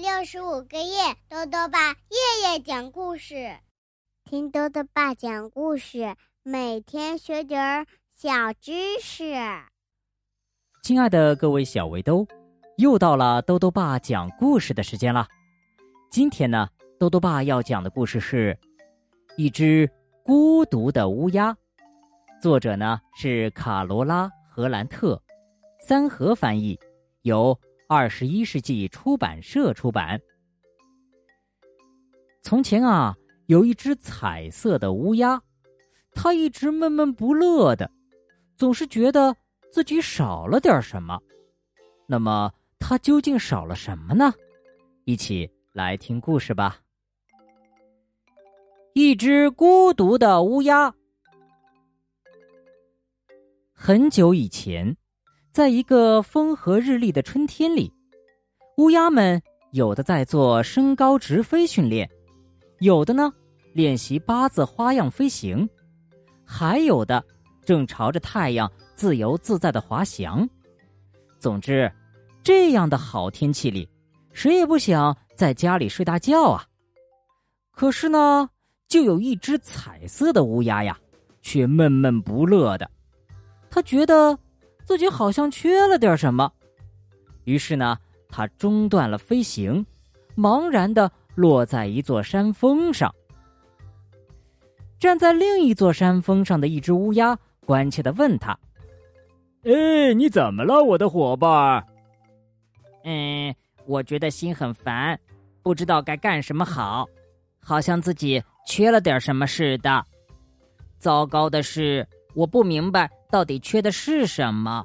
六十五个夜，豆豆爸夜夜讲故事，听豆豆爸讲故事，每天学点儿小知识。亲爱的各位小围兜，又到了豆豆爸讲故事的时间了。今天呢，豆豆爸要讲的故事是一只孤独的乌鸦，作者呢是卡罗拉·荷兰特，三河翻译，由。二十一世纪出版社出版。从前啊，有一只彩色的乌鸦，它一直闷闷不乐的，总是觉得自己少了点什么。那么，它究竟少了什么呢？一起来听故事吧。一只孤独的乌鸦。很久以前。在一个风和日丽的春天里，乌鸦们有的在做升高直飞训练，有的呢练习八字花样飞行，还有的正朝着太阳自由自在的滑翔。总之，这样的好天气里，谁也不想在家里睡大觉啊。可是呢，就有一只彩色的乌鸦呀，却闷闷不乐的，他觉得。自己好像缺了点什么，于是呢，他中断了飞行，茫然的落在一座山峰上。站在另一座山峰上的一只乌鸦关切的问他：“哎，你怎么了，我的伙伴？”“嗯，我觉得心很烦，不知道该干什么好，好像自己缺了点什么似的。糟糕的是，我不明白。”到底缺的是什么？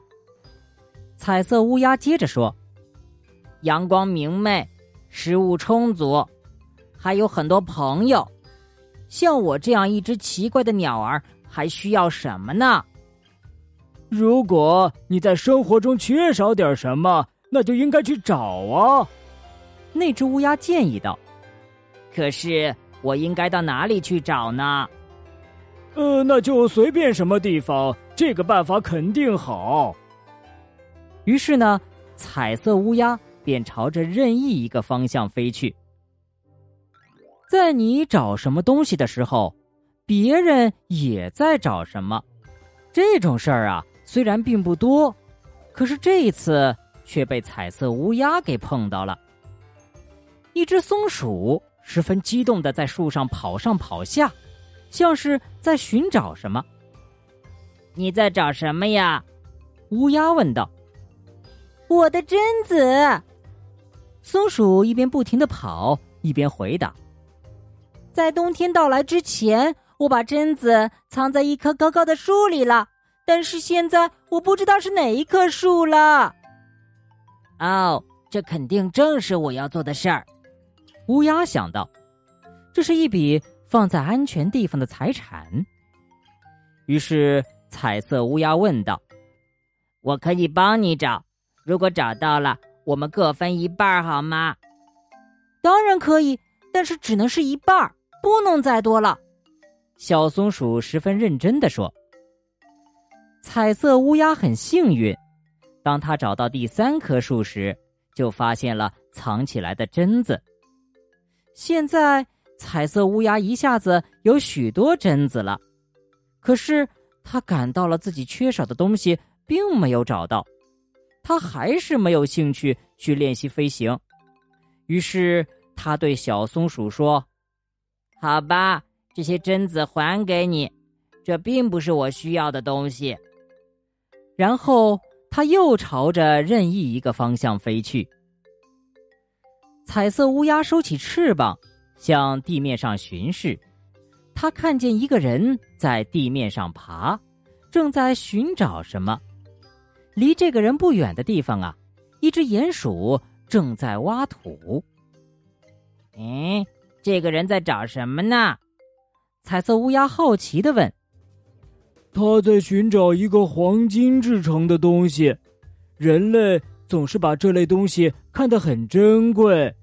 彩色乌鸦接着说：“阳光明媚，食物充足，还有很多朋友。像我这样一只奇怪的鸟儿，还需要什么呢？”如果你在生活中缺少点什么，那就应该去找啊。”那只乌鸦建议道。“可是我应该到哪里去找呢？”呃，那就随便什么地方，这个办法肯定好。于是呢，彩色乌鸦便朝着任意一个方向飞去。在你找什么东西的时候，别人也在找什么。这种事儿啊，虽然并不多，可是这一次却被彩色乌鸦给碰到了。一只松鼠十分激动的在树上跑上跑下。像是在寻找什么。你在找什么呀？乌鸦问道。我的榛子。松鼠一边不停的跑，一边回答：“在冬天到来之前，我把榛子藏在一棵高高的树里了。但是现在我不知道是哪一棵树了。”哦，这肯定正是我要做的事儿。乌鸦想到，这是一笔。放在安全地方的财产。于是，彩色乌鸦问道：“我可以帮你找，如果找到了，我们各分一半，好吗？”“当然可以，但是只能是一半，不能再多了。”小松鼠十分认真的说。彩色乌鸦很幸运，当它找到第三棵树时，就发现了藏起来的榛子。现在。彩色乌鸦一下子有许多榛子了，可是他感到了自己缺少的东西，并没有找到。他还是没有兴趣去练习飞行。于是他对小松鼠说：“好吧，这些榛子还给你，这并不是我需要的东西。”然后他又朝着任意一个方向飞去。彩色乌鸦收起翅膀。向地面上巡视，他看见一个人在地面上爬，正在寻找什么。离这个人不远的地方啊，一只鼹鼠正在挖土。嗯，这个人在找什么呢？彩色乌鸦好奇的问。他在寻找一个黄金制成的东西，人类总是把这类东西看得很珍贵。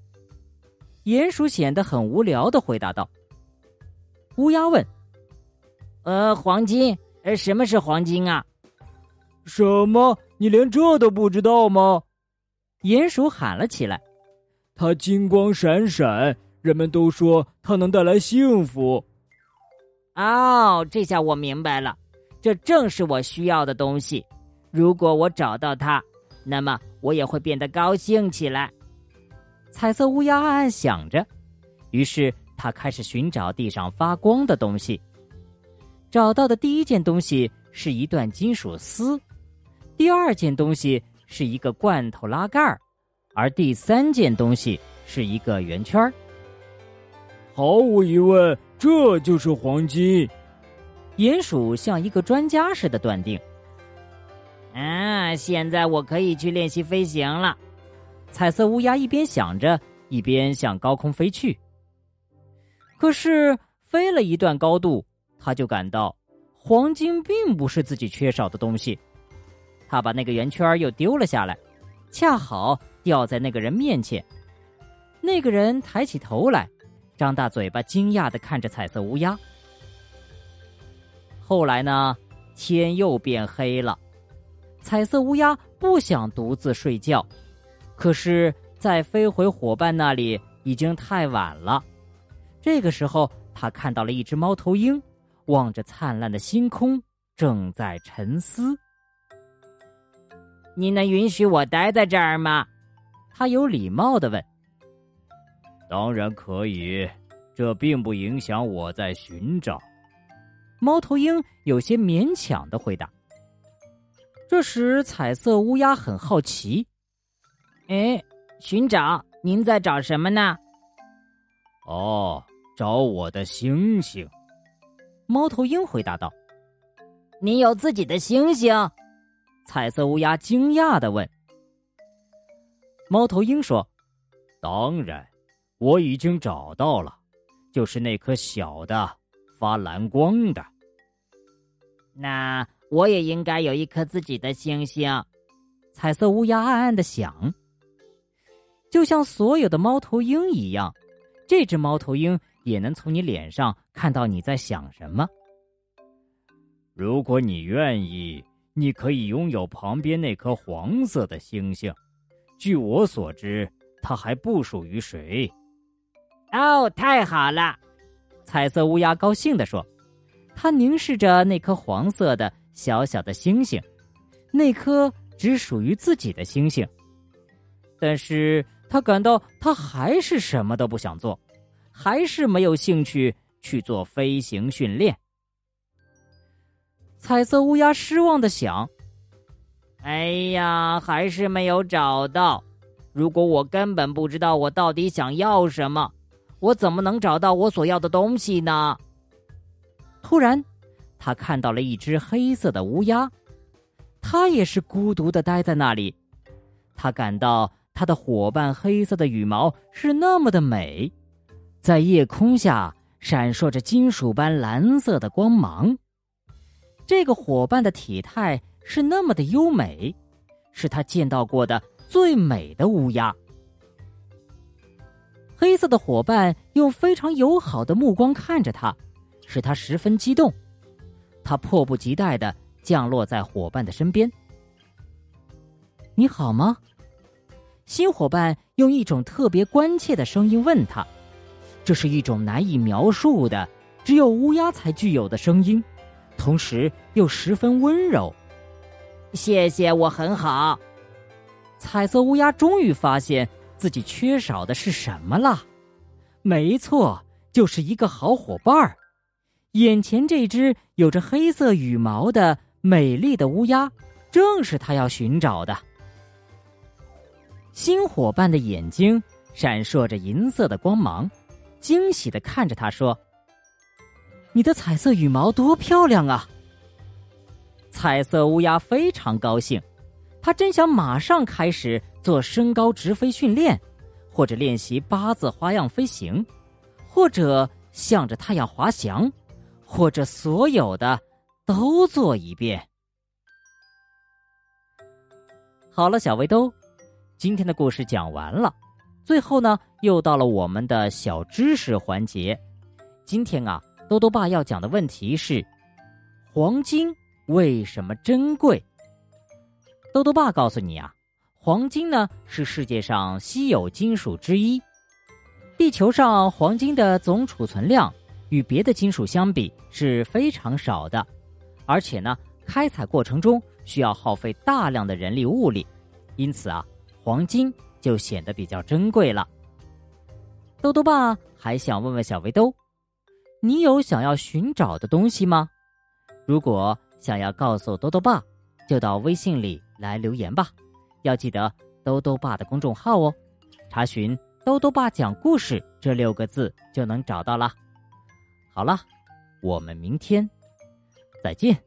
鼹鼠显得很无聊的回答道：“乌鸦问，呃，黄金？呃，什么是黄金啊？什么？你连这都不知道吗？”鼹鼠喊了起来：“它金光闪闪，人们都说它能带来幸福。哦，这下我明白了，这正是我需要的东西。如果我找到它，那么我也会变得高兴起来。彩色乌鸦暗暗想着，于是他开始寻找地上发光的东西。找到的第一件东西是一段金属丝，第二件东西是一个罐头拉盖儿，而第三件东西是一个圆圈儿。毫无疑问，这就是黄金。鼹鼠像一个专家似的断定。啊，现在我可以去练习飞行了。彩色乌鸦一边想着，一边向高空飞去。可是飞了一段高度。他就感到，黄金并不是自己缺少的东西。他把那个圆圈又丢了下来，恰好掉在那个人面前。那个人抬起头来，张大嘴巴，惊讶的看着彩色乌鸦。后来呢，天又变黑了。彩色乌鸦不想独自睡觉，可是再飞回伙伴那里已经太晚了。这个时候，他看到了一只猫头鹰。望着灿烂的星空，正在沉思。你能允许我待在这儿吗？他有礼貌的问。当然可以，这并不影响我在寻找。猫头鹰有些勉强的回答。这时，彩色乌鸦很好奇：“哎，寻找？您在找什么呢？”“哦，找我的星星。”猫头鹰回答道：“你有自己的星星？”彩色乌鸦惊讶的问。猫头鹰说：“当然，我已经找到了，就是那颗小的、发蓝光的。那我也应该有一颗自己的星星。”彩色乌鸦暗暗的想。就像所有的猫头鹰一样，这只猫头鹰。也能从你脸上看到你在想什么。如果你愿意，你可以拥有旁边那颗黄色的星星。据我所知，它还不属于谁。哦，太好了！彩色乌鸦高兴地说。他凝视着那颗黄色的小小的星星，那颗只属于自己的星星。但是他感到他还是什么都不想做。还是没有兴趣去做飞行训练。彩色乌鸦失望的想：“哎呀，还是没有找到。如果我根本不知道我到底想要什么，我怎么能找到我所要的东西呢？”突然，他看到了一只黑色的乌鸦，它也是孤独的待在那里。他感到他的伙伴黑色的羽毛是那么的美。在夜空下闪烁着金属般蓝色的光芒。这个伙伴的体态是那么的优美，是他见到过的最美的乌鸦。黑色的伙伴用非常友好的目光看着他，使他十分激动。他迫不及待的降落在伙伴的身边。“你好吗？”新伙伴用一种特别关切的声音问他。这是一种难以描述的，只有乌鸦才具有的声音，同时又十分温柔。谢谢，我很好。彩色乌鸦终于发现自己缺少的是什么了。没错，就是一个好伙伴儿。眼前这只有着黑色羽毛的美丽的乌鸦，正是他要寻找的。新伙伴的眼睛闪烁着银色的光芒。惊喜的看着他说：“你的彩色羽毛多漂亮啊！”彩色乌鸦非常高兴，他真想马上开始做升高直飞训练，或者练习八字花样飞行，或者向着太阳滑翔，或者所有的都做一遍。好了，小围兜，今天的故事讲完了。最后呢，又到了我们的小知识环节。今天啊，多多爸要讲的问题是：黄金为什么珍贵？多多爸告诉你啊，黄金呢是世界上稀有金属之一。地球上黄金的总储存量与别的金属相比是非常少的，而且呢，开采过程中需要耗费大量的人力物力，因此啊，黄金就显得比较珍贵了。豆豆爸还想问问小围兜，你有想要寻找的东西吗？如果想要告诉豆豆爸，就到微信里来留言吧。要记得兜兜爸的公众号哦，查询“兜兜爸讲故事”这六个字就能找到了。好了，我们明天再见。